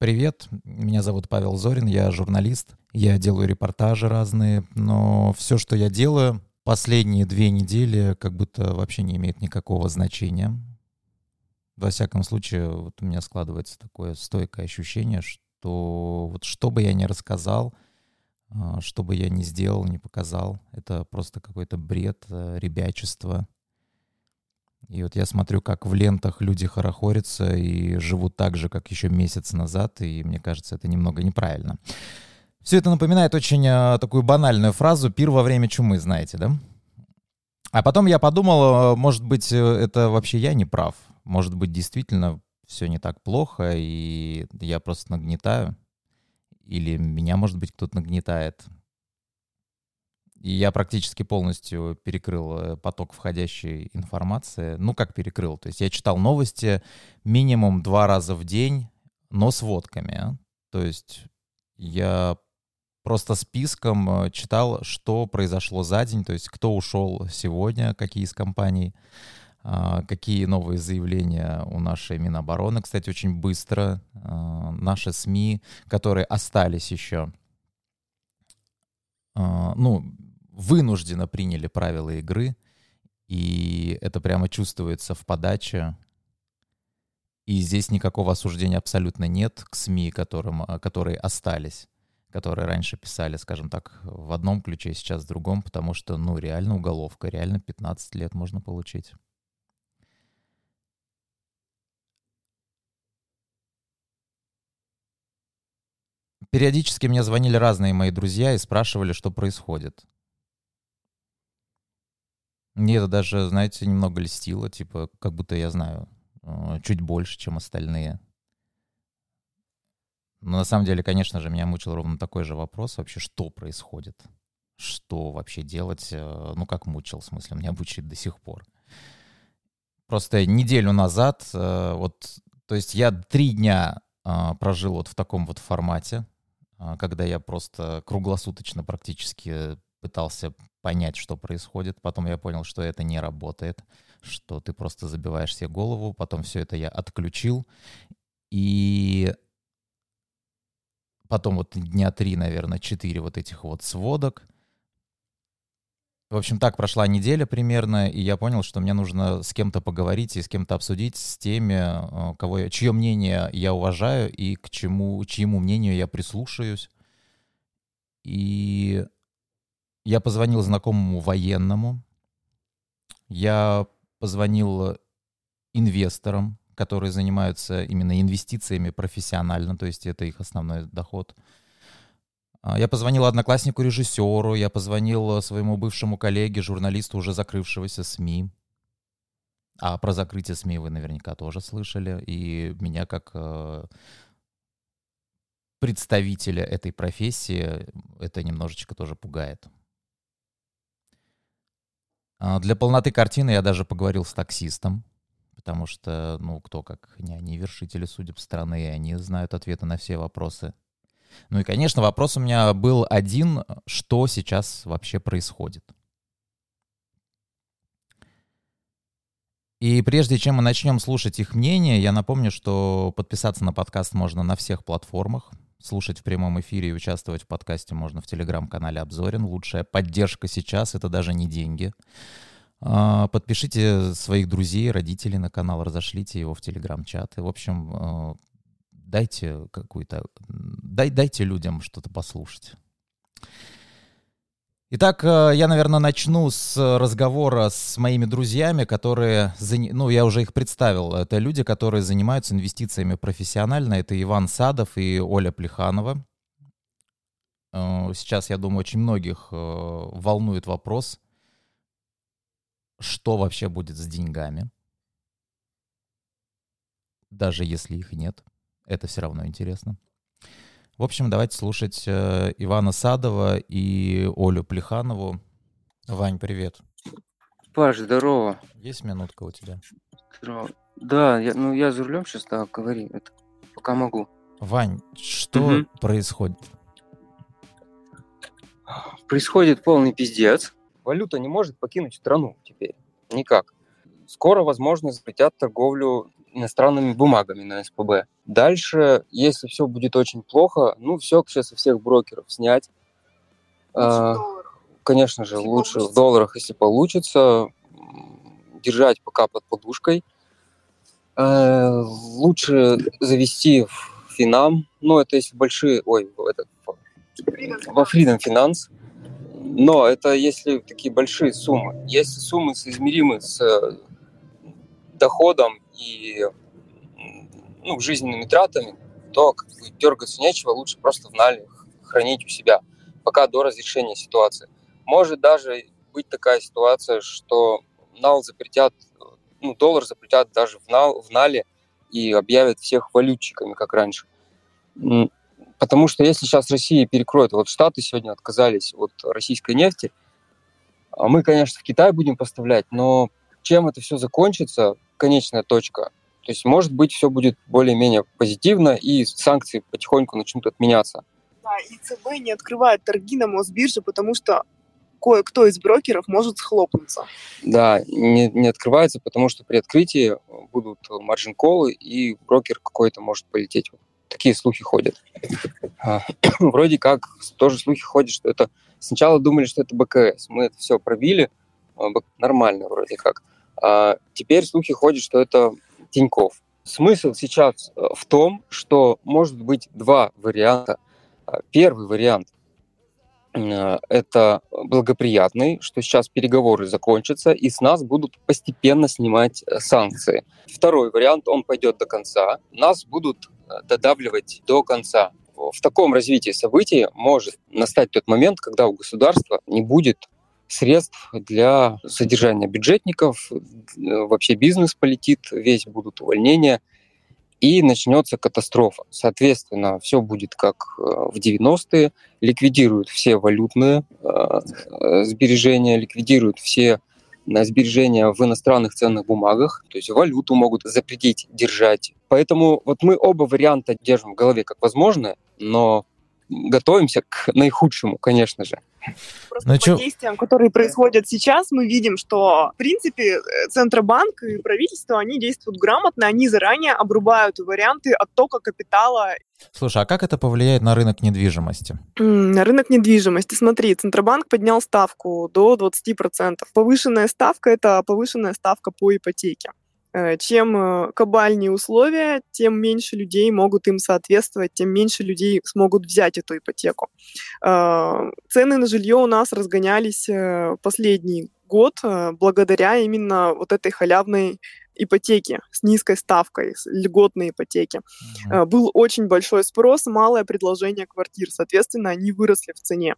Привет, меня зовут Павел Зорин, я журналист, я делаю репортажи разные, но все, что я делаю, последние две недели как будто вообще не имеет никакого значения. Во всяком случае, вот у меня складывается такое стойкое ощущение, что вот что бы я ни рассказал, а, что бы я ни сделал, не показал, это просто какой-то бред, э, ребячество — и вот я смотрю, как в лентах люди хорохорятся и живут так же, как еще месяц назад, и мне кажется, это немного неправильно. Все это напоминает очень а, такую банальную фразу «пир во время чумы», знаете, да? А потом я подумал, а, может быть, э, это вообще я не прав. Может быть, действительно все не так плохо, и я просто нагнетаю. Или меня, может быть, кто-то нагнетает. И я практически полностью перекрыл э, поток входящей информации. Ну, как перекрыл? То есть я читал новости минимум два раза в день, но с водками. А. То есть я просто списком э, читал, что произошло за день, то есть кто ушел сегодня, какие из компаний, а, какие новые заявления у нашей Минобороны. Кстати, очень быстро а, наши СМИ, которые остались еще, ну, вынужденно приняли правила игры, и это прямо чувствуется в подаче. И здесь никакого осуждения абсолютно нет к СМИ, которым, а, которые остались, которые раньше писали, скажем так, в одном ключе, сейчас в другом, потому что, ну, реально уголовка, реально 15 лет можно получить. Периодически мне звонили разные мои друзья и спрашивали, что происходит. Мне это даже, знаете, немного льстило, типа, как будто я знаю э, чуть больше, чем остальные. Но на самом деле, конечно же, меня мучил ровно такой же вопрос вообще, что происходит? Что вообще делать? Э, ну, как мучил, в смысле, меня мучает до сих пор. Просто неделю назад, э, вот, то есть я три дня прожил вот в таком вот формате, когда я просто круглосуточно практически пытался понять, что происходит. Потом я понял, что это не работает, что ты просто забиваешь себе голову. Потом все это я отключил. И потом вот дня три, наверное, четыре вот этих вот сводок. В общем, так прошла неделя примерно, и я понял, что мне нужно с кем-то поговорить и с кем-то обсудить, с теми, э, кого я, чье мнение я уважаю и к чему, чьему мнению я прислушаюсь. И я позвонил знакомому военному. Я позвонил инвесторам, которые занимаются именно инвестициями профессионально, то есть это их основной доход. А, я позвонил однокласснику режиссеру, я позвонил своему бывшему коллеге, журналисту уже закрывшегося СМИ. А про закрытие СМИ вы наверняка тоже слышали. И меня как э, представителя этой профессии это немножечко тоже пугает. А, для полноты картины я даже поговорил с таксистом, потому что, ну, кто как не они вершители судеб страны, и они знают ответы на все вопросы. Ну и, конечно, вопрос у меня был один, что сейчас вообще происходит. И прежде чем мы начнем слушать их мнение, я напомню, что подписаться на подкаст можно на всех платформах. Слушать в прямом эфире и участвовать в подкасте можно в телеграм-канале Обзорин. Лучшая поддержка сейчас — это даже не деньги. А, подпишите своих друзей, родителей на канал, разошлите его в телеграм-чат. И, в общем, а, дайте какую-то... Дай, дайте людям что-то послушать. Итак, э, я, наверное, начну с разговора с моими друзьями, которые, ну, я уже их представил. Это люди, которые занимаются инвестициями профессионально. Это Иван Садов и Оля Плеханова. Э, сейчас, я думаю, очень многих э, волнует вопрос, что вообще будет с деньгами. Даже если их нет. Это все равно интересно. В общем, давайте слушать э, Ивана Садова и Олю Плеханову. Вань, привет. Паш, здорово. Есть минутка у тебя? Здорово. Да, я, ну я за рулем сейчас, да, говори, это пока могу. Вань, что угу. происходит? Происходит полный пиздец. Валюта не может покинуть страну теперь. Никак. Скоро, возможно, запретят торговлю иностранными бумагами на СПБ. Дальше, если все будет очень плохо, ну, все сейчас у всех брокеров снять. А, конечно же, если лучше получится. в долларах, если получится, держать пока под подушкой. А, лучше завести в Финам, ну, это если большие, ой, это, во Freedom Finance, но это если такие большие суммы. Если суммы соизмеримы с доходом и ну, жизненными тратами, то как бы, дергаться нечего, лучше просто в нале хранить у себя, пока до разрешения ситуации. Может даже быть такая ситуация, что нал запретят, ну, доллар запретят даже в, нал, в нале и объявят всех валютчиками, как раньше. Потому что если сейчас Россия перекроет, вот Штаты сегодня отказались от российской нефти, а мы, конечно, в Китай будем поставлять, но чем это все закончится, конечная точка. То есть, может быть, все будет более-менее позитивно, и санкции потихоньку начнут отменяться. Да, и ЦБ не открывает торги на Мосбирже, потому что кое-кто из брокеров может схлопнуться. Да, не, не открывается, потому что при открытии будут маржин-колы, и брокер какой-то может полететь. Такие слухи ходят. А, вроде как тоже слухи ходят, что это... Сначала думали, что это БКС. Мы это все пробили, а, нормально вроде как. А теперь слухи ходят, что это Тиньков. Смысл сейчас э, в том, что может быть два варианта. А, первый вариант э, это благоприятный, что сейчас переговоры закончатся, и с нас будут постепенно снимать э, санкции. Второй вариант, он пойдет до конца, нас будут додавливать до конца. В таком развитии событий может настать тот момент, когда у государства не будет средств для содержания бюджетников, вообще бизнес полетит, весь будут увольнения, и начнется катастрофа. Соответственно, все будет как э, в 90-е, ликвидируют все валютные э, сбережения, ликвидируют все э, сбережения в иностранных ценных бумагах, то есть валюту могут запретить держать. Поэтому вот мы оба варианта держим в голове как возможное, но готовимся к наихудшему, конечно же. Просто ну, по чё? действиям, которые происходят сейчас, мы видим, что, в принципе, э, Центробанк и правительство, они действуют грамотно, они заранее обрубают варианты оттока капитала. Слушай, а как это повлияет на рынок недвижимости? На рынок недвижимости. Смотри, Центробанк поднял ставку до 20%. Повышенная ставка – это повышенная ставка по ипотеке. Э, чем э, кабальнее условия, тем меньше людей могут им соответствовать, тем меньше людей смогут взять эту ипотеку. Э, цены на жилье у нас разгонялись последний год благодаря именно вот этой халявной ипотеки с низкой ставкой, с льготной ипотеки. Mm-hmm. Был очень большой спрос, малое предложение квартир, соответственно, они выросли в цене.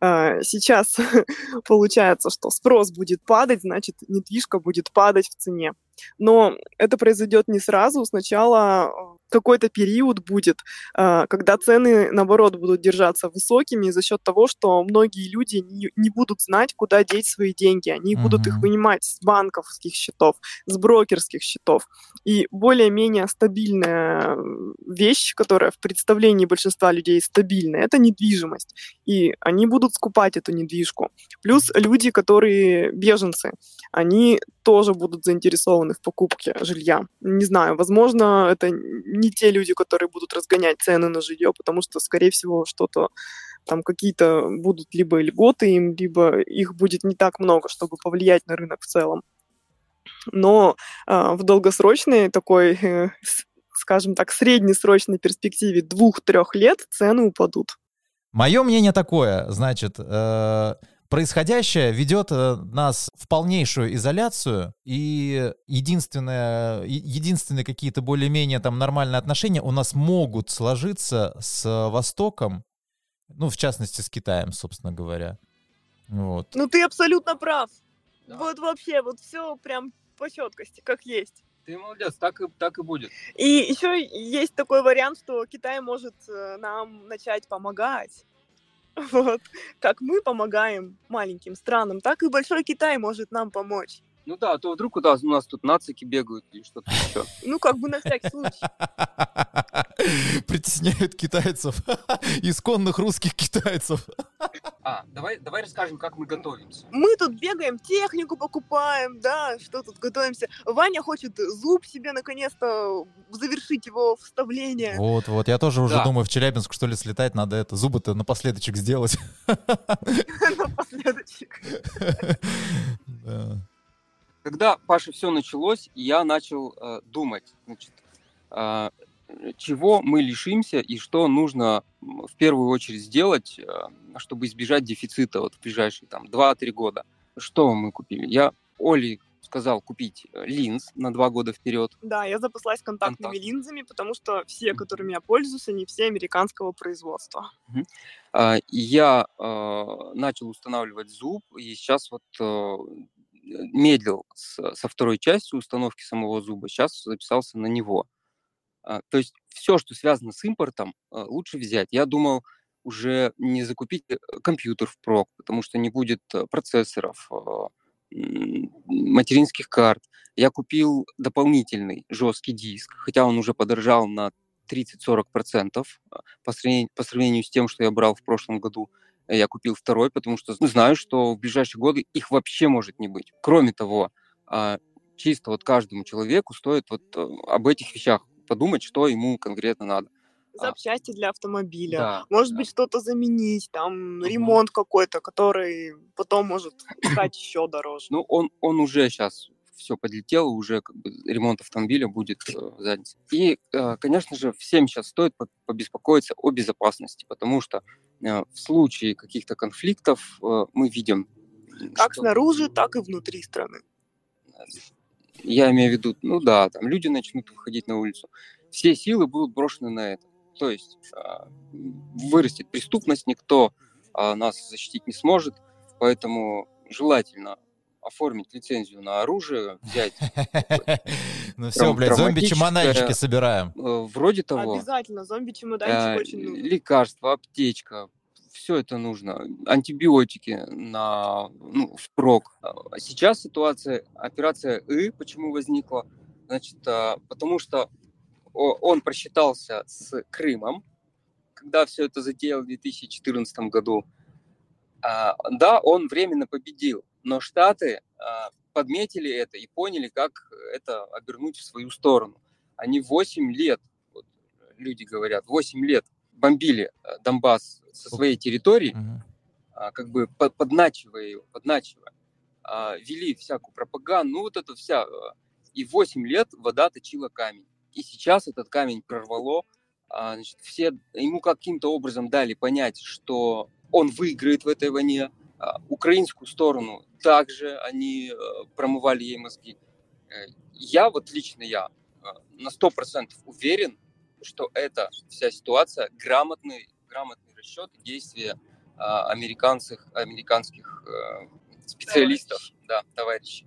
Сейчас получается, что спрос будет падать, значит, недвижка будет падать в цене. Но это произойдет не сразу. Сначала э, какой-то период будет, э, когда цены, наоборот, будут держаться высокими за счет того, что многие люди не, будут знать, куда деть свои деньги. Они mm-hmm. будут их вынимать с банковских счетов, с брокерских счетов. И более-менее стабильная вещь, которая в представлении большинства людей стабильная, это недвижимость. И они будут скупать эту недвижку. Плюс люди, которые беженцы, они тоже будут заинтересованы в покупке жилья. Не знаю, возможно, это не те люди, которые будут разгонять цены на жилье, потому что, скорее всего, что-то там какие-то будут либо льготы им, либо их будет не так много, чтобы повлиять на рынок в целом. Но э, в долгосрочной такой, э, скажем так, среднесрочной перспективе двух-трех лет цены упадут. Мое мнение такое, значит, э, происходящее ведет э, нас в полнейшую изоляцию, и единственное, единственные какие-то более-менее там нормальные отношения у нас могут сложиться с Востоком, ну, в частности, с Китаем, собственно говоря. Вот. Ну, ты абсолютно прав. Да. Вот вообще, вот все прям по четкости, как есть. Ты молодец, так и, так и будет. И еще есть такой вариант, что Китай может э, нам начать помогать. Вот. Как мы помогаем маленьким странам, так и Большой Китай может нам помочь. Ну да, а то вдруг у нас, у нас тут нацики бегают или что-то еще. Ну, как бы на всякий случай. Притесняют китайцев, исконных русских китайцев. А, давай, давай расскажем, как мы готовимся. Мы тут бегаем, технику покупаем, да, что тут готовимся. Ваня хочет зуб себе наконец-то завершить его вставление. Вот, вот, я тоже уже да. думаю, в Челябинск что ли слетать, надо это, зубы-то напоследочек сделать. Напоследочек. Когда, Паша, все началось, я начал э, думать, значит, э, чего мы лишимся и что нужно в первую очередь сделать, э, чтобы избежать дефицита вот в ближайшие там 2-3 года. Что мы купили? Я Оле сказал купить э, линз на два года вперед. Да, я запаслась контактными Контакт. линзами, потому что все, которыми я пользуюсь, они все американского производства. Угу. Я э, начал устанавливать зуб, и сейчас вот медлил со второй частью установки самого зуба, сейчас записался на него. А, то есть все, что связано с импортом, а, лучше взять. Я думал уже не закупить э, компьютер впрок, потому что не будет э, процессоров, материнских карт. Я купил дополнительный жесткий диск, хотя он уже подорожал на 30-40% по сравнению, по сравнению с тем, что я брал в прошлом году. Я купил второй, потому что знаю, что в ближайшие годы их вообще может не быть. Кроме того, чисто вот каждому человеку стоит вот э, об этих вещах подумать, что ему конкретно надо. А. Запчасти для автомобиля, да, может да. быть что-то заменить, там угу. ремонт какой-то, который потом может стать еще дороже. Ну он он уже сейчас все подлетело, уже как бы ремонт автомобиля будет э, задница. И, э, конечно же, всем сейчас стоит побеспокоиться о безопасности, потому что в случае каких-то конфликтов э, мы видим... Как что... снаружи, так и внутри страны. Я имею в виду, ну да, там люди начнут выходить на улицу. Все силы будут брошены на это. То есть а, вырастет преступность, никто а, нас защитить не сможет, поэтому желательно оформить лицензию на оружие, взять... Ну все, блядь, зомби-чемоданчики собираем. Э, вроде того. Обязательно, зомби-чемоданчик очень нужен. Лекарства, аптечка, все это нужно. Антибиотики на, ну, впрок. А сейчас ситуация, операция И, почему возникла? Значит, а, потому что он просчитался с Крымом, когда все это затеял в 2014 году. А, да, он временно победил, но Штаты подметили это и поняли, как это обернуть в свою сторону. Они 8 лет, вот люди говорят, 8 лет бомбили э, Донбасс со своей территории, uh-huh. как бы подначивая его, подначивая, а, вели всякую пропаганду, ну вот это вся. Э, и 8 лет вода точила камень. И сейчас этот камень прорвало, а, значит, все ему каким-то образом дали понять, что он выиграет в этой войне. А, украинскую сторону также они э, промывали ей мозги. Я вот лично я на 100% уверен, что эта вся ситуация грамотный, грамотный расчет действия американских, американских э, специалистов, товарищ. да, товарищей.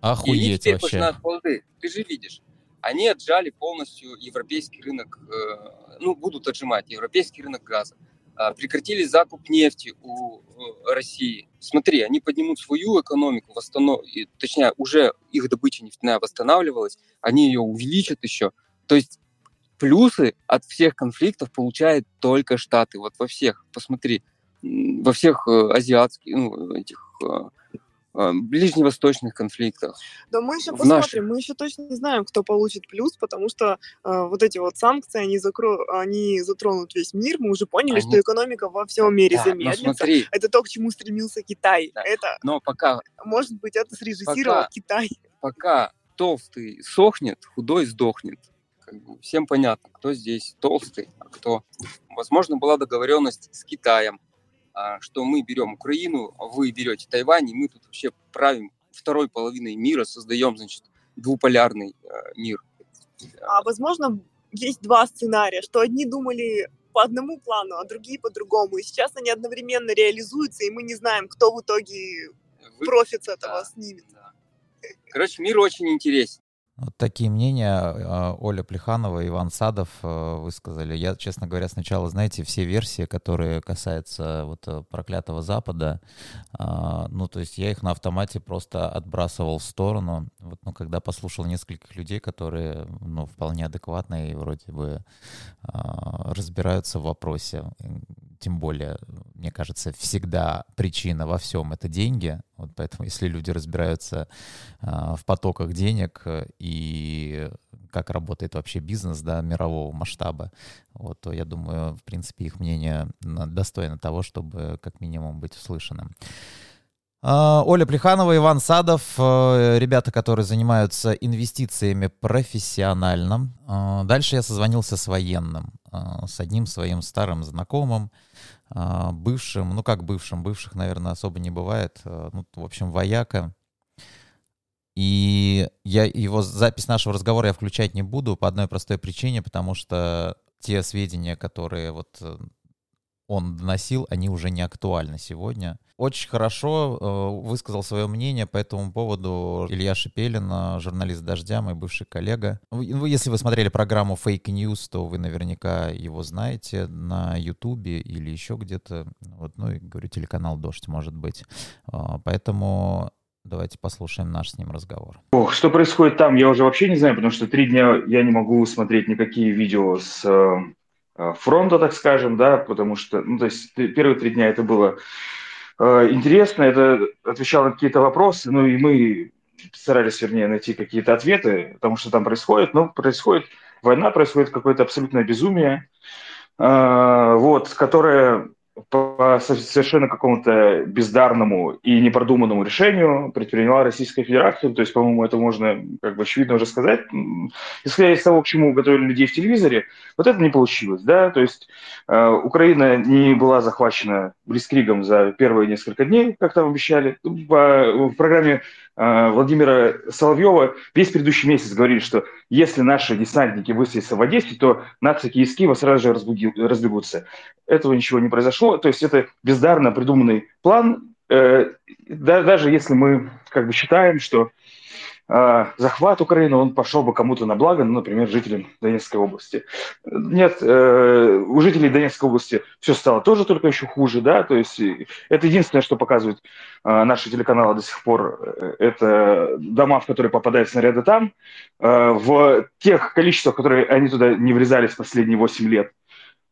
Охуеть и они теперь вообще. плоды. Ты же видишь, они отжали полностью европейский рынок, э, ну, будут отжимать европейский рынок газа. Э, прекратили закуп нефти у э, России. Смотри, они поднимут свою экономику, восстанов... точнее, уже их добыча нефтяная восстанавливалась, они ее увеличат еще. То есть плюсы от всех конфликтов получают только Штаты. Вот во всех, посмотри, во всех э, азиатских, ну, этих э, ближневосточных конфликтах. Да мы еще посмотрим, наших... мы еще точно не знаем, кто получит плюс, потому что э, вот эти вот санкции, они, закро... они затронут весь мир, мы уже поняли, они... что экономика во всем мире да, замедлится. Это то, к чему стремился Китай. Да. Это, но пока... Может быть, это срежиссировал пока... Китай. Пока толстый сохнет, худой сдохнет как бы всем понятно, кто здесь толстый, а кто... Возможно, была договоренность с Китаем, а, что мы берем Украину, а вы берете Тайвань, и мы тут вообще правим второй половиной мира, создаем, значит, двуполярный э, мир. А возможно, есть два сценария, что одни думали по одному плану, а другие по другому. И сейчас они одновременно реализуются, и мы не знаем, кто в итоге Вы... профит с этого да, снимет. Да. Короче, мир очень интересен. Вот такие мнения а, Оля Плеханова и Иван Садов э, высказали. Я, честно говоря, сначала, знаете, все версии, которые касаются вот э, проклятого Запада, а, ну, то есть я их на автомате просто отбрасывал в сторону. Вот, ну, когда послушал нескольких людей, которые, ну, вполне адекватные и вроде бы а, разбираются в вопросе, тем более мне кажется, всегда причина во всем — это деньги. Вот поэтому если люди разбираются э, в потоках денег и как работает вообще бизнес да, мирового масштаба, вот, то я думаю, в принципе, их мнение достойно того, чтобы как минимум быть услышанным. А, Оля Плеханова, Иван Садов, э, ребята, которые занимаются инвестициями профессионально. А, дальше я созвонился с военным, а, с одним своим старым знакомым, бывшим, ну как бывшим, бывших, наверное, особо не бывает, ну, в общем, вояка. И я его запись нашего разговора я включать не буду по одной простой причине, потому что те сведения, которые вот э, он доносил, они уже не актуальны сегодня. Очень хорошо э, высказал свое мнение по этому поводу Илья Шепелин, журналист «Дождя», мой бывший коллега. Ну, если вы смотрели программу Fake News, то вы наверняка его знаете на Ютубе или еще где-то. Вот, ну, и говорю, телеканал «Дождь», может быть. Э, поэтому Давайте послушаем наш с ним разговор. Ох, что происходит там, я уже вообще не знаю, потому что три дня я не могу смотреть никакие видео с э, Э, фронта, так скажем, да, потому что, ну, то есть первые три дня это было э, интересно, это отвечало на какие-то вопросы, ну, и мы старались, вернее, найти какие-то ответы, потому что там происходит, ну, происходит война, происходит какое-то абсолютное безумие, э, вот, которое по совершенно какому-то бездарному и непродуманному решению предприняла Российская Федерация. То есть, по-моему, это можно как бы очевидно уже сказать. Исходя из того, к чему готовили людей в телевизоре, вот это не получилось. Да? То есть э, Украина не была захвачена Блицкригом за первые несколько дней, как там обещали. По, в программе Владимира Соловьева весь предыдущий месяц говорили, что если наши десантники высадятся в Одессе, то нацики из Киева сразу же разбегутся. Этого ничего не произошло. То есть это бездарно придуманный план. Э, даже если мы как бы считаем, что захват Украины, он пошел бы кому-то на благо, ну, например, жителям Донецкой области. Нет, э, у жителей Донецкой области все стало тоже только еще хуже, да, то есть это единственное, что показывают наши телеканалы до сих пор, это дома, в которые попадают снаряды там, в тех количествах, которые они туда не врезались последние 8 лет –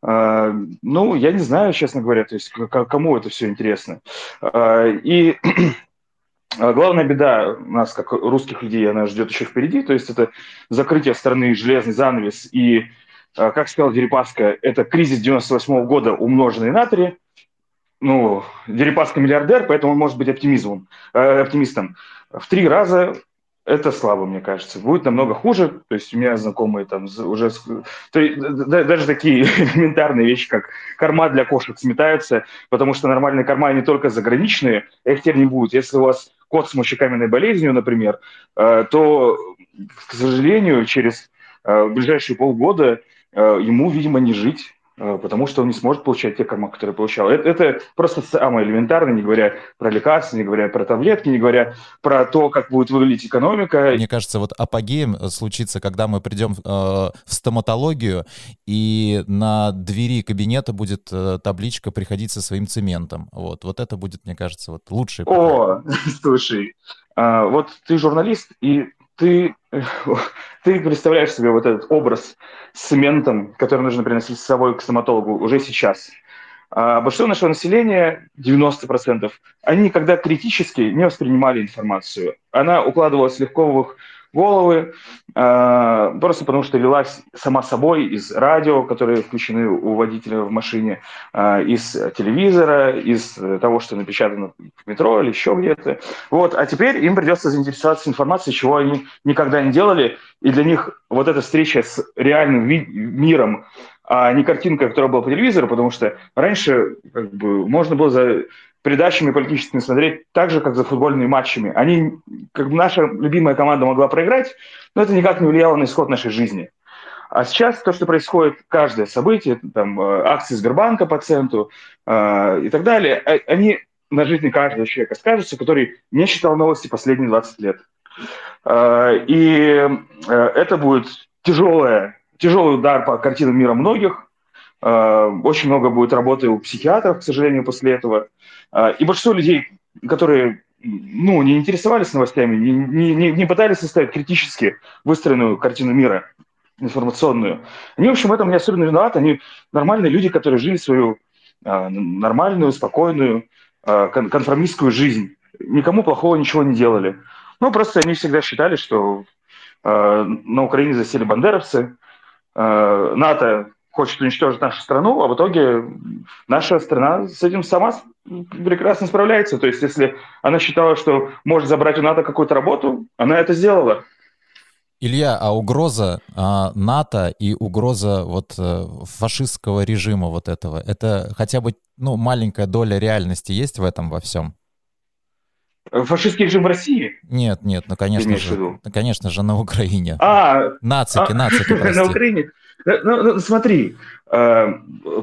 а, ну, я не знаю, честно говоря, то есть кому это все интересно. А, и главная беда нас, как русских людей, она ждет еще впереди, то есть это закрытие страны, железный занавес и, а, как сказал Дерипаска, это кризис 98 -го года, умноженный на три. Ну, Дерипаска миллиардер, поэтому он может быть оптимизмом, э, оптимистом. В три раза это слабо, мне кажется. Будет намного хуже. То есть у меня знакомые там уже... То есть, даже такие элементарные вещи, как корма для кошек сметаются, потому что нормальные корма не только заграничные, а их теперь не будет. Если у вас кот с мочекаменной болезнью, например, э, то, к сожалению, через э, ближайшие полгода э, ему, видимо, не жить потому что он не сможет получать те корма, которые получал. Это, это просто самое элементарное, не говоря про лекарства, не говоря про таблетки, не говоря про то, как будет выглядеть экономика. Мне кажется, вот апогеем э, случится, когда мы придем э, в стоматологию, и на двери кабинета будет э, табличка «Приходить со своим цементом». Вот, вот это будет, мне кажется, вот лучший. О, слушай, а, вот ты журналист, и ты, ты представляешь себе вот этот образ с цементом, который нужно приносить с собой к стоматологу уже сейчас. А большинство нашего населения, 90%, они никогда критически не воспринимали информацию. Она укладывалась легко в их головы, э, просто потому что лилась сама собой из радио, которые включены у водителя в машине, э, из телевизора, из того, что напечатано в метро или еще где-то. Вот. А теперь им придется заинтересоваться информацией, чего они никогда не делали, и для них вот эта встреча с реальным миром, а не картинка, которая была по телевизору, потому что раньше как бы, можно было за передачами политическими смотреть так же, как за футбольными матчами. Они, как наша любимая команда могла проиграть, но это никак не влияло на исход нашей жизни. А сейчас то, что происходит, каждое событие, там, э, акции Сбербанка по центу э, и так далее, э, они на жизни каждого человека скажутся, который не читал новости последние 20 лет. Э, и э, это будет тяжелое, тяжелый удар по картинам мира многих, очень много будет работы у психиатров, к сожалению, после этого. Э, и большинство людей, которые ну, не интересовались новостями, не, не, не пытались составить критически выстроенную картину мира информационную, они, в общем, в этом не особенно виноваты. Они нормальные люди, которые жили свою нормальную, спокойную, конформистскую жизнь. Никому плохого ничего не делали. Ну, просто они всегда считали, что на Украине засели бандеровцы, НАТО хочет уничтожить нашу страну, а в итоге наша страна с этим сама прекрасно справляется. То есть, если она считала, что может забрать у НАТО какую-то работу, она это сделала. Илья, а угроза а, НАТО и угроза вот а, фашистского режима вот этого, это хотя бы ну, маленькая доля реальности есть в этом во всем? Фашистский режим в России? Нет, нет, ну конечно же, ну, конечно же на Украине. А, нацики, а, нацики, прости. На Украине. Ну, ну, смотри, э,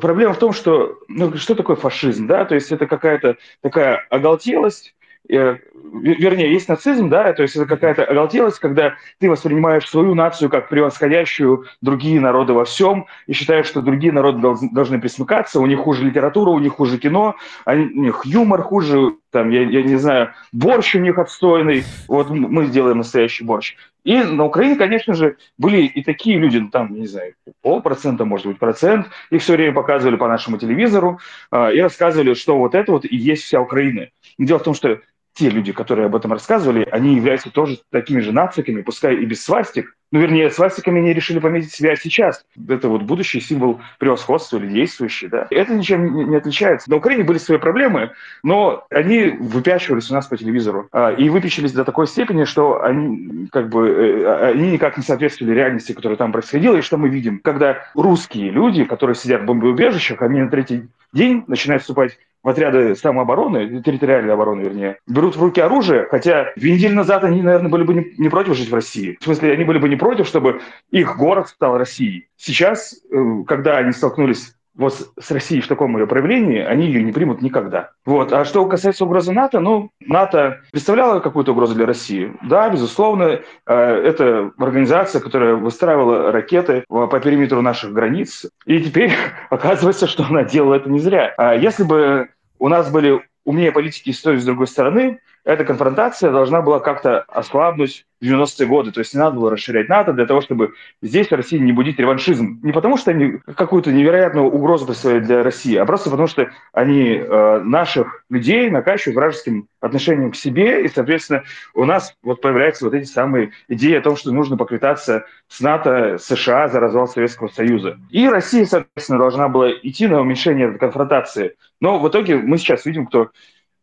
проблема в том, что ну, что такое фашизм, да? То есть это какая-то такая оголтелость, э, вернее, есть нацизм, да, то есть это какая-то оголтелость, когда ты воспринимаешь свою нацию как превосходящую другие народы во всем и считаешь, что другие народы должны присмыкаться, у них хуже литература, у них хуже кино, у них юмор хуже, там, я, я не знаю, борщ у них отстойный, вот мы сделаем настоящий борщ. И на Украине, конечно же, были и такие люди, ну, там, не знаю, полпроцента, может быть, процент, их все время показывали по нашему телевизору э, и рассказывали, что вот это вот и есть вся Украина. Дело в том, что те люди, которые об этом рассказывали, они являются тоже такими же нациками, пускай и без свастик, ну, вернее, свастиками они решили пометить себя сейчас. Это вот будущий символ превосходства или действующий, да. Это ничем не отличается. На Украине были свои проблемы, но они выпячивались у нас по телевизору. А, и выпячились до такой степени, что они как бы э, они никак не соответствовали реальности, которая там происходила. И что мы видим? Когда русские люди, которые сидят в бомбоубежищах, они на третий день начинают вступать в отряды самообороны, территориальной обороны, вернее, берут в руки оружие, хотя две назад они, наверное, были бы не, не против жить в России. В смысле, они были бы не против, чтобы их город стал Россией. Сейчас, э, когда они столкнулись вот с Россией в таком ее проявлении, они ее не примут никогда. Вот. А что касается угрозы НАТО, ну, НАТО представляла какую-то угрозу для России? Да, безусловно, э, это организация, которая выстраивала ракеты по периметру наших границ, и теперь оказывается, что она делала это не зря. А если бы у нас были умнее политики с той и с другой стороны, эта конфронтация должна была как-то ослабнуть в 90-е годы. То есть не надо было расширять НАТО для того, чтобы здесь в России не будить реваншизм. Не потому, что они какую-то невероятную угрозу представляют для России, а просто потому, что они э, наших людей накачивают вражеским отношением к себе, и, соответственно, у нас вот появляются вот эти самые идеи о том, что нужно поквитаться с НАТО, США за развал Советского Союза. И Россия, соответственно, должна была идти на уменьшение конфронтации. Но в итоге мы сейчас видим, кто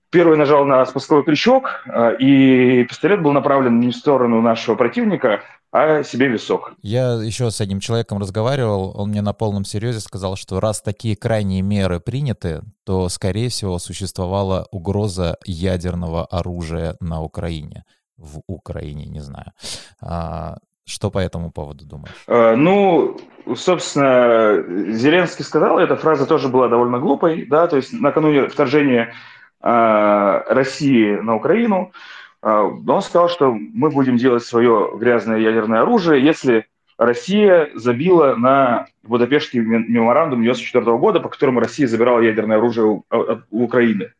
Первый нажал на спусковой крючок, а, и пистолет был направлен не в сторону нашего противника, а себе висок. Я еще с одним человеком разговаривал, он мне на полном серьезе сказал, что раз такие крайние меры приняты, то, скорее всего, существовала угроза ядерного оружия на Украине. В Украине, не знаю. А, что по этому поводу думаешь? А, ну, собственно, Зеленский сказал, эта фраза тоже была довольно глупой, да, то есть накануне вторжения России на Украину, а, он сказал, что мы будем делать свое грязное ядерное оружие, если Россия забила на Будапештский меморандум 1994 года, по которому Россия забирала ядерное оружие у, у Украины.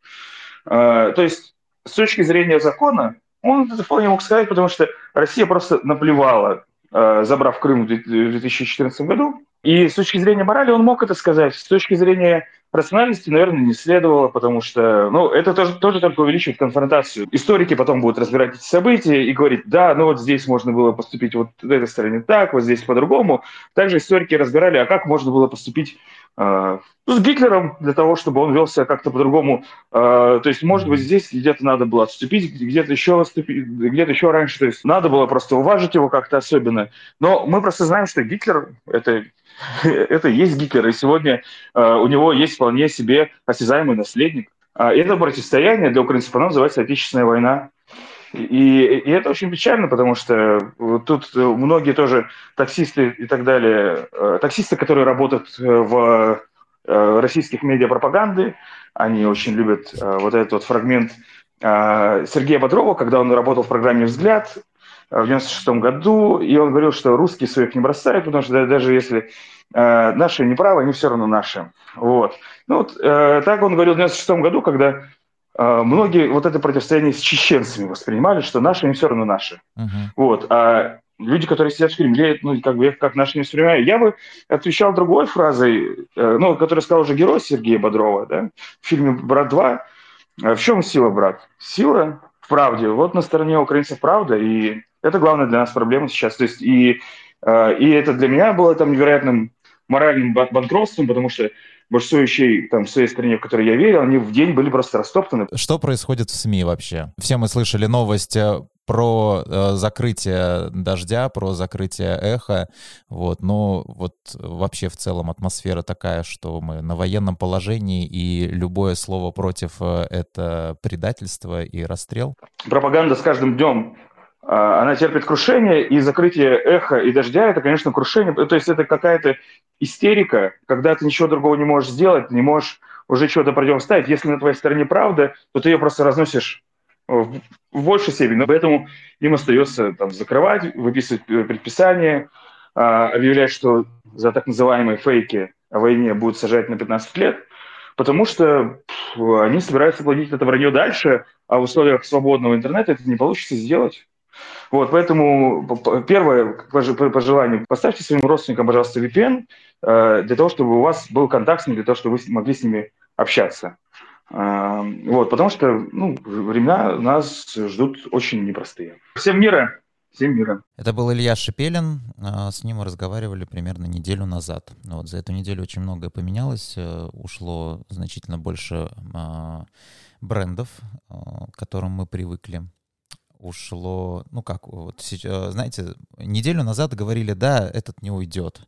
То есть, с точки зрения закона, он это вполне мог сказать, потому что Россия просто наплевала, забрав Крым в 2014 году. И с точки зрения морали он мог это сказать. С точки зрения Рациональности, наверное, не следовало, потому что, ну, это тоже, тоже только увеличивает конфронтацию. Историки потом будут разбирать эти события и говорить, да, ну вот здесь можно было поступить вот в этой стороне так, вот здесь по-другому. Также историки разбирали, а как можно было поступить э, ну, с Гитлером для того, чтобы он вел себя как-то по-другому. Э, то есть, может быть, здесь где-то надо было отступить, где-то еще отступить, где-то еще раньше. То есть, надо было просто уважить его как-то особенно. Но мы просто знаем, что Гитлер — это это есть Гитлер, и сегодня э, у него есть вполне себе осязаемый наследник. А это противостояние для украинцев, оно называется Отечественная война. И, и это очень печально, потому что тут многие тоже таксисты и так далее, э, таксисты, которые работают в э, российских медиапропаганды, они очень любят вот этот вот фрагмент Сергея Бодрова, когда он работал в программе «Взгляд», в 96 году, и он говорил, что русские своих не бросают, потому что даже если э, наши неправы, они все равно наши. Вот. Ну, вот э, так он говорил в 96 году, когда э, многие вот это противостояние с чеченцами воспринимали, что наши, они все равно наши. Uh-huh. Вот. А люди, которые сидят в Кремле, ну, как бы я как наши не воспринимаю. Я бы отвечал другой фразой, э, ну, которую сказал уже герой Сергея Бодрова, да, в фильме «Брат 2». В чем сила, брат? Сила в правде. Вот на стороне украинцев правда, и это главная для нас проблема сейчас. То есть и, э, и это для меня было там невероятным моральным банкротством, потому что большинство вещей там, в своей стране, в которой я верил, они в день были просто растоптаны. Что происходит в СМИ вообще? Все мы слышали новость э, про э, закрытие дождя, про закрытие эхо, вот, но вот вообще в целом атмосфера такая, что мы на военном положении, и любое слово против э, — это предательство и расстрел. Пропаганда с каждым днем она терпит крушение, и закрытие эха и дождя – это, конечно, крушение. То есть это какая-то истерика, когда ты ничего другого не можешь сделать, не можешь уже чего-то противоставить. Если на твоей стороне правда, то ты ее просто разносишь в большей степени. Поэтому им остается там, закрывать, выписывать э, предписания, а, объявлять, что за так называемые фейки о войне будут сажать на 15 лет, потому что они собираются плодить это вранье дальше, а в условиях свободного интернета это не получится сделать. Вот, поэтому первое пожелание, поставьте своим родственникам, пожалуйста, VPN, э, для того, чтобы у вас был контакт с ними, для того, чтобы вы могли с ними общаться. Э, вот, потому что ну, времена нас ждут очень непростые. Всем мира! Всем мира. Это был Илья Шепелин. Э, с ним мы разговаривали примерно неделю назад. Вот за эту неделю очень многое поменялось. Ушло значительно больше брендов, к которым мы привыкли ушло, ну как, вот сейчас, знаете, неделю назад говорили, да, этот не уйдет.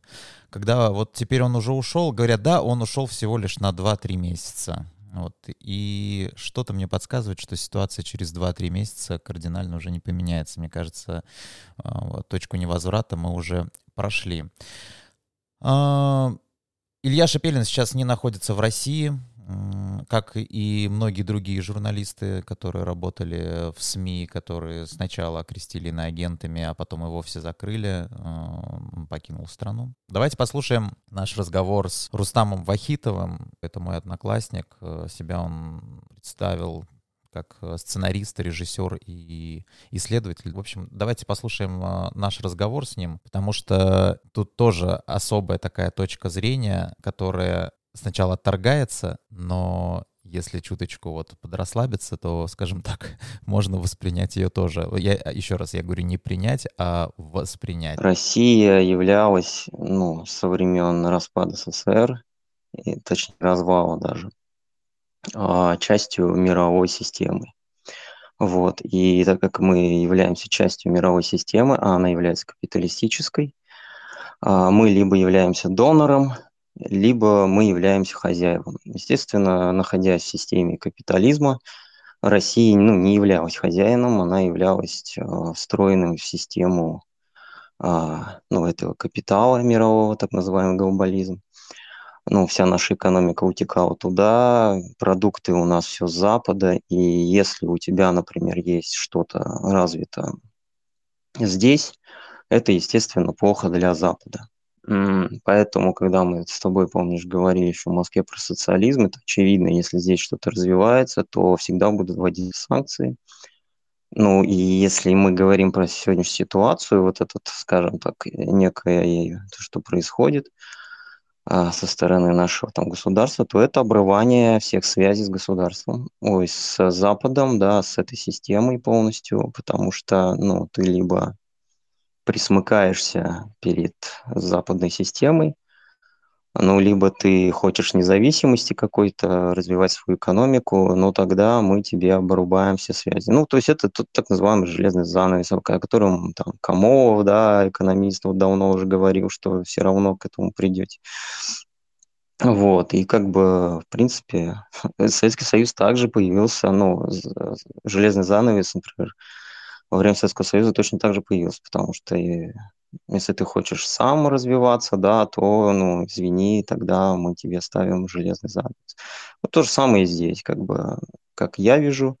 Когда вот теперь он уже ушел, говорят, да, он ушел всего лишь на 2-3 месяца. Вот. И что-то мне подсказывает, что ситуация через 2-3 месяца кардинально уже не поменяется. Мне кажется, а, точку невозврата мы уже прошли. А, Илья Шапелин сейчас не находится в России как и многие другие журналисты, которые работали в СМИ, которые сначала окрестили иноагентами, а потом и вовсе закрыли, э, покинул страну. Давайте послушаем наш разговор с Рустамом Вахитовым. Это мой одноклассник. Э, себя он представил как сценарист, режиссер и исследователь. В общем, давайте послушаем э, наш разговор с ним, потому что тут тоже особая такая точка зрения, которая сначала отторгается, но если чуточку вот подрасслабиться, то, скажем так, можно воспринять ее тоже. Я еще раз, я говорю, не принять, а воспринять. Россия являлась, ну, со времен распада СССР, и, точнее, развала даже, а, частью мировой системы. Вот. И так как мы являемся частью мировой системы, а она является капиталистической, а, мы либо являемся донором, либо мы являемся хозяевами. Естественно, находясь в системе капитализма, Россия ну, не являлась хозяином, она являлась э, встроенным в систему э, ну, этого капитала мирового, так называемый глобализм. Ну, вся наша экономика утекала туда, продукты у нас все с Запада, и если у тебя, например, есть что-то развито здесь, это, естественно, плохо для Запада. Поэтому, когда мы с тобой, помнишь, говорили еще в Москве про социализм, это очевидно, если здесь что-то развивается, то всегда будут вводить санкции. Ну и если мы говорим про сегодняшнюю ситуацию, вот этот, скажем так, некое, то, что происходит а, со стороны нашего там государства, то это обрывание всех связей с государством, ой, с Западом, да, с этой системой полностью, потому что, ну, ты либо присмыкаешься перед западной системой, ну, либо ты хочешь независимости какой-то, развивать свою экономику, ну, тогда мы тебе обрубаем все связи. Ну, то есть это тут так называемый железный занавес, о котором там Камолов, да, экономист, вот давно уже говорил, что все равно к этому придете. Вот, и как бы, в принципе, Советский Союз также появился, ну, железный занавес, например, во время Советского Союза точно так же появился, потому что и, если ты хочешь сам развиваться, да, то, ну, извини, тогда мы тебе ставим железный занавес. Вот то же самое и здесь, как бы, как я вижу,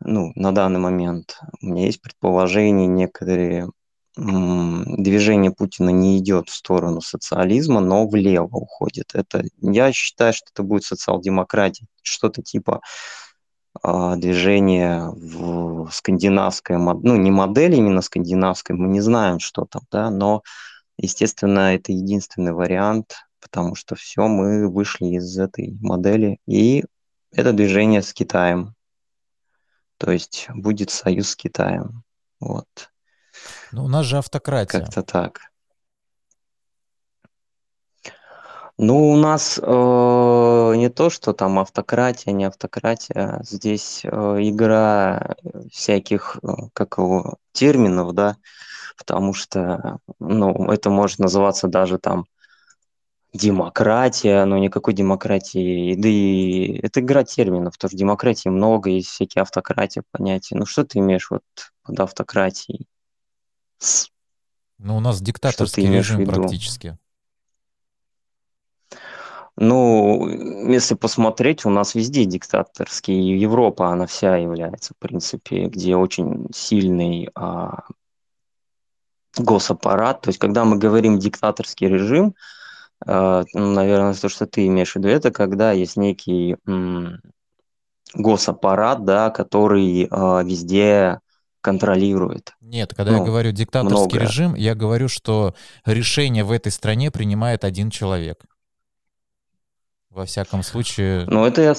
ну, на данный момент у меня есть предположение, некоторые движение Путина не идет в сторону социализма, но влево уходит. Это, я считаю, что это будет социал-демократия, что-то типа движение в скандинавской, ну не модель именно скандинавской, мы не знаем, что там, да, но, естественно, это единственный вариант, потому что все, мы вышли из этой модели, и это движение с Китаем, то есть будет союз с Китаем, вот. Ну, у нас же автократия. Как-то так. Ну, у нас э, не то, что там автократия, не автократия, здесь э, игра всяких, э, как его, терминов, да, потому что, ну, это может называться даже там демократия, но никакой демократии, да и это игра терминов, потому что демократии много, есть всякие автократии, понятия. Ну, что ты имеешь вот под автократией? Ну, у нас диктаторский режим практически. Ну, если посмотреть, у нас везде диктаторские. Европа, она вся является, в принципе, где очень сильный а, госаппарат. То есть, когда мы говорим диктаторский режим, а, ну, наверное, то, что ты имеешь в виду, это когда есть некий м, госаппарат, да, который а, везде контролирует. Нет, когда ну, я говорю диктаторский много. режим, я говорю, что решение в этой стране принимает один человек. Во всяком случае... Ну, это я...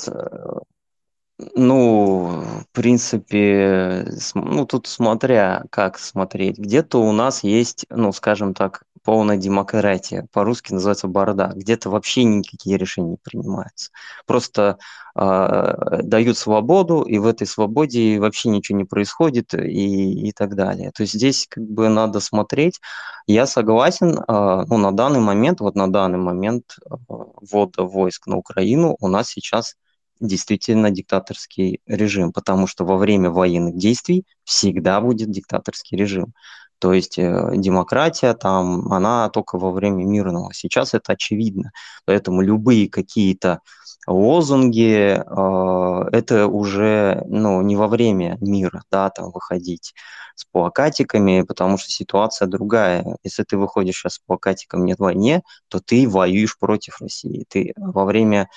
Ну, в принципе, ну, тут смотря как смотреть. Где-то у нас есть, ну, скажем так, полная демократия. По-русски называется бардак. Где-то вообще никакие решения не принимаются. Просто э, дают свободу, и в этой свободе вообще ничего не происходит и, и так далее. То есть здесь как бы надо смотреть. Я согласен, э, ну, на данный момент, вот на данный момент э, ввода войск на Украину у нас сейчас действительно диктаторский режим, потому что во время военных действий всегда будет диктаторский режим. То есть э, демократия там, она только во время мирного. Сейчас это очевидно. Поэтому любые какие-то лозунги, э, это уже ну, не во время мира, да, там выходить с плакатиками, потому что ситуация другая. Если ты выходишь сейчас с плакатиком «нет войне», то ты воюешь против России. Ты во время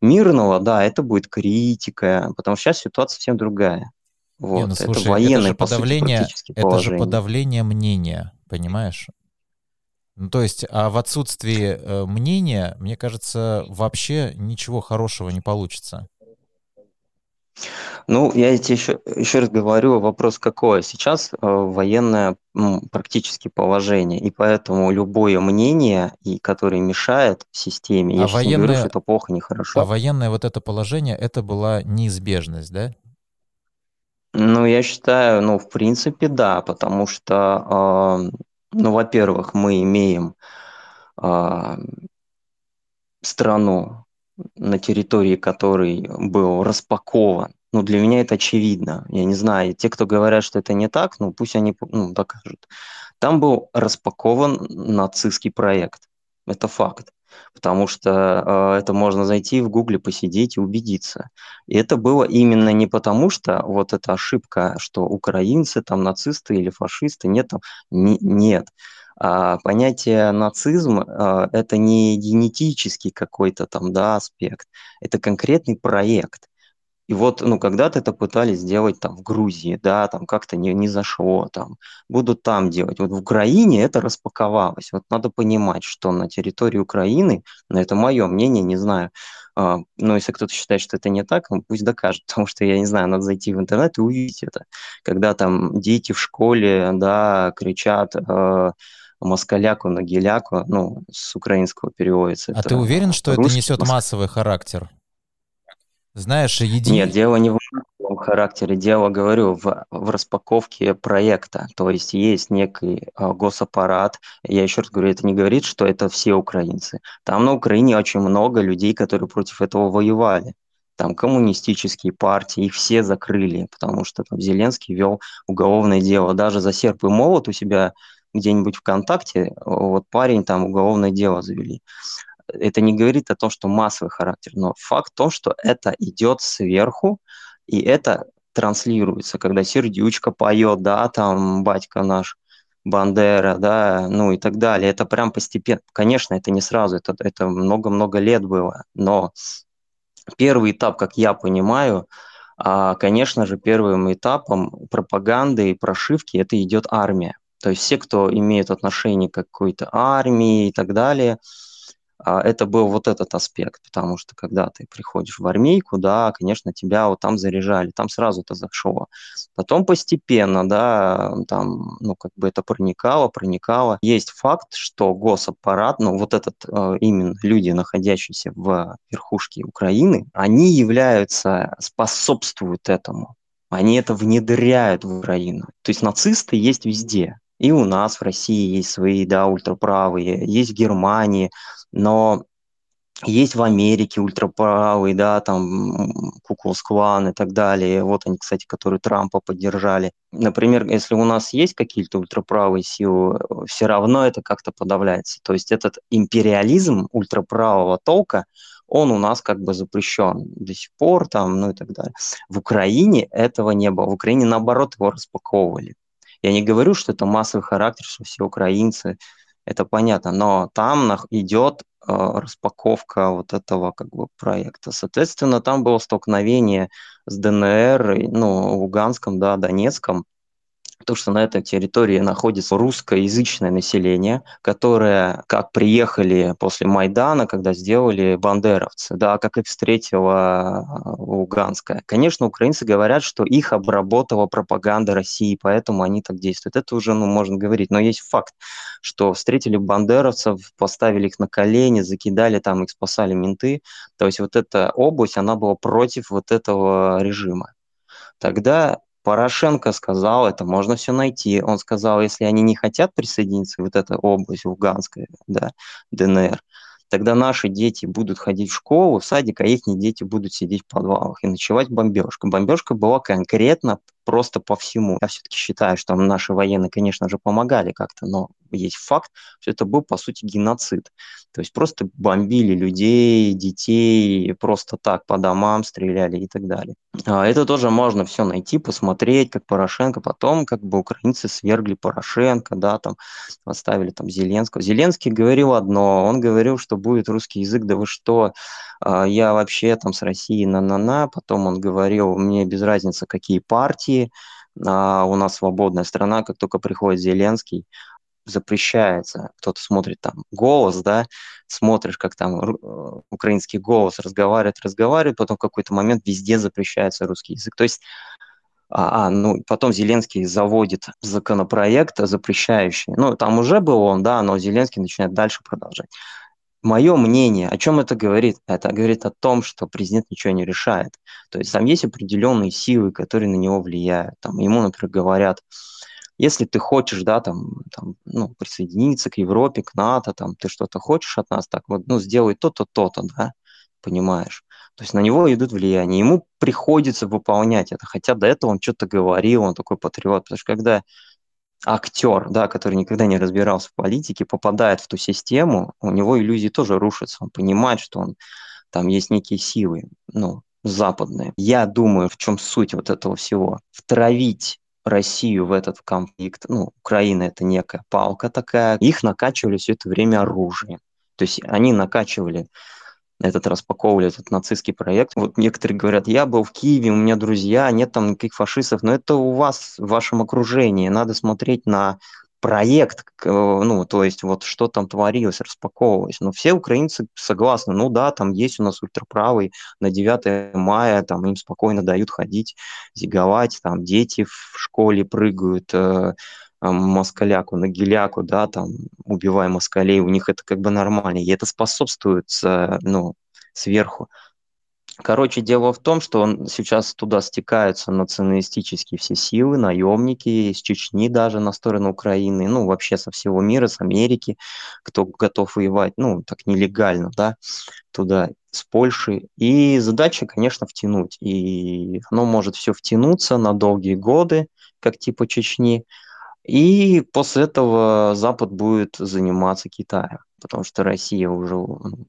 мирного, да, это будет критика, потому что сейчас ситуация совсем другая. Вот, Не, ну, слушай, это военное, это же подавление, сути, это же подавление мнения, понимаешь? Ну, то есть, а в отсутствии э, мнения, мне кажется, вообще ничего хорошего не получится. Ну, я тебе еще, еще раз говорю, вопрос какой. Сейчас э, военное ну, практически положение, и поэтому любое мнение, и, которое мешает системе, а я военное, не говорю, что это плохо, нехорошо. А военное вот это положение, это была неизбежность, да? Ну, я считаю, ну, в принципе, да, потому что, э, ну, во-первых, мы имеем э, страну, на территории которой был распакован. Ну, для меня это очевидно. Я не знаю, те, кто говорят, что это не так, ну, пусть они ну, докажут. Там был распакован нацистский проект. Это факт потому что э, это можно зайти в Гугле, посидеть и убедиться. И это было именно не потому, что вот эта ошибка, что украинцы там нацисты или фашисты, нет, там, не, нет. А понятие нацизм э, это не генетический какой-то там да, аспект, это конкретный проект. И вот, ну, когда-то это пытались сделать там в Грузии, да, там как-то не, не зашло, там, будут там делать. Вот в Украине это распаковалось. Вот надо понимать, что на территории Украины, но это мое мнение, не знаю, а, но если кто-то считает, что это не так, ну, пусть докажет, потому что, я не знаю, надо зайти в интернет и увидеть это. Когда там дети в школе, да, кричат э, москаляку на геляку, ну, с украинского переводится. А ты уверен, что это несет массовый характер? Знаешь, еди... Нет, дело не в характере, дело, говорю, в, в распаковке проекта. То есть есть некий э, госаппарат. Я еще раз говорю, это не говорит, что это все украинцы. Там на Украине очень много людей, которые против этого воевали. Там коммунистические партии, их все закрыли, потому что там Зеленский вел уголовное дело. Даже за серп и молот у себя где-нибудь ВКонтакте, вот парень там уголовное дело завели это не говорит о том, что массовый характер, но факт в том, что это идет сверху, и это транслируется, когда сердючка поет, да, там батька наш, Бандера, да, ну и так далее. Это прям постепенно. Конечно, это не сразу, это, это много-много лет было, но первый этап, как я понимаю, А, конечно же, первым этапом пропаганды и прошивки это идет армия. То есть все, кто имеет отношение к какой-то армии и так далее, это был вот этот аспект, потому что когда ты приходишь в армейку, да, конечно, тебя вот там заряжали, там сразу это зашло. Потом постепенно, да, там, ну, как бы это проникало, проникало. Есть факт, что госаппарат, ну, вот этот э, именно люди, находящиеся в верхушке Украины, они являются, способствуют этому. Они это внедряют в Украину. То есть нацисты есть везде. И у нас в России есть свои, да, ультраправые, есть в Германии, но есть в Америке ультраправые, да, там Куклус Клан и так далее. Вот они, кстати, которые Трампа поддержали. Например, если у нас есть какие-то ультраправые силы, все равно это как-то подавляется. То есть этот империализм ультраправого толка, он у нас как бы запрещен до сих пор, там, ну и так далее. В Украине этого не было. В Украине, наоборот, его распаковывали. Я не говорю, что это массовый характер, что все украинцы, это понятно, но там идет э, распаковка вот этого как бы проекта. Соответственно, там было столкновение с ДНР, ну, Луганском, да, Донецком, то, что на этой территории находится русскоязычное население, которое, как приехали после Майдана, когда сделали бандеровцы, да, как их встретила а, Луганская. Конечно, украинцы говорят, что их обработала пропаганда России, поэтому они так действуют. Это уже, ну, можно говорить, но есть факт, что встретили бандеровцев, поставили их на колени, закидали там, их спасали менты. То есть вот эта область, она была против вот этого режима. Тогда Порошенко сказал, это можно все найти. Он сказал, если они не хотят присоединиться, вот эта область Луганская, да, ДНР, тогда наши дети будут ходить в школу, в садик, а их дети будут сидеть в подвалах и ночевать бомбежка. Бомбежка была конкретно просто по всему. Я все-таки считаю, что наши военные, конечно же, помогали как-то, но есть факт, что это был, по сути, геноцид. То есть просто бомбили людей, детей, просто так по домам стреляли и так далее. А это тоже можно все найти, посмотреть, как Порошенко. Потом как бы украинцы свергли Порошенко, да, там оставили там Зеленского. Зеленский говорил одно, он говорил, что будет русский язык, да вы что, а, я вообще там с Россией на-на-на. Потом он говорил, мне без разницы, какие партии, а у нас свободная страна, как только приходит Зеленский, запрещается. Кто-то смотрит там голос, да, смотришь, как там э, украинский голос разговаривает, разговаривает, потом в какой-то момент везде запрещается русский язык. То есть а, а, ну, потом Зеленский заводит законопроект запрещающий. Ну, там уже был он, да, но Зеленский начинает дальше продолжать. Мое мнение, о чем это говорит? Это говорит о том, что президент ничего не решает. То есть там есть определенные силы, которые на него влияют. Там ему, например, говорят, если ты хочешь, да, там, там, ну, присоединиться к Европе, к НАТО, там, ты что-то хочешь от нас, так вот, ну, сделай то-то, то-то, да, понимаешь? То есть на него идут влияние, ему приходится выполнять это, хотя до этого он что-то говорил, он такой патриот, потому что когда актер, да, который никогда не разбирался в политике, попадает в ту систему, у него иллюзии тоже рушатся, он понимает, что он, там есть некие силы, ну, западные. Я думаю, в чем суть вот этого всего. Втравить Россию в этот конфликт, ну, Украина это некая палка такая, их накачивали все это время оружием. То есть они накачивали этот распаковывали этот нацистский проект. Вот некоторые говорят, я был в Киеве, у меня друзья, нет там никаких фашистов, но это у вас в вашем окружении. Надо смотреть на проект, ну, то есть вот что там творилось, распаковывалось. Но все украинцы согласны, ну да, там есть у нас ультраправый, на 9 мая там им спокойно дают ходить, зиговать, там дети в школе прыгают, э, москаляку на геляку, да, там, убивая москалей, у них это как бы нормально, и это способствует, э, ну, сверху. Короче, дело в том, что он, сейчас туда стекаются националистические все силы, наемники из Чечни даже на сторону Украины, ну, вообще со всего мира, с Америки, кто готов воевать, ну, так нелегально, да, туда, с Польши. И задача, конечно, втянуть. И оно может все втянуться на долгие годы, как типа Чечни, и после этого Запад будет заниматься Китаем, потому что Россия уже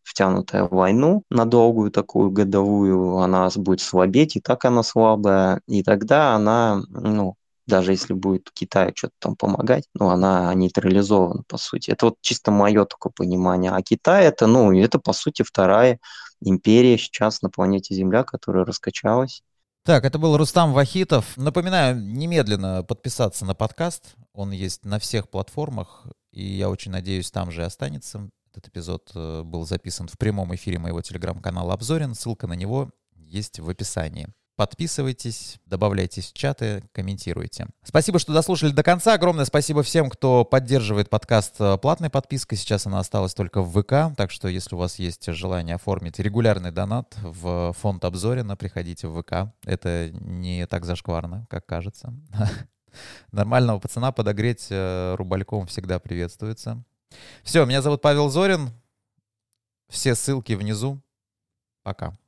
втянутая в войну на долгую такую годовую, она будет слабеть, и так она слабая, и тогда она, ну, даже если будет Китай что-то там помогать, ну, она нейтрализована, по сути. Это вот чисто мое только понимание. А Китай это, ну, это, по сути, вторая империя сейчас на планете Земля, которая раскачалась Так, это был Рустам Вахитов. Напоминаю, немедленно подписаться на подкаст. Он есть на всех платформах, и я очень надеюсь, там же останется. Этот эпизод э, был записан в прямом эфире моего телеграм-канала Обзорин. Ссылка на него есть в описании. Подписывайтесь, добавляйтесь в чаты, комментируйте. Спасибо, что дослушали до конца. Огромное спасибо всем, кто поддерживает подкаст э, платной подпиской. Сейчас она осталась только в ВК, так что если у вас есть желание оформить регулярный донат в фонд Обзорина, приходите в ВК. Это не так зашкварно, как кажется. Нормального пацана подогреть э, рубальком всегда приветствуется. Все, меня зовут Павел Зорин. Все ссылки внизу. Пока.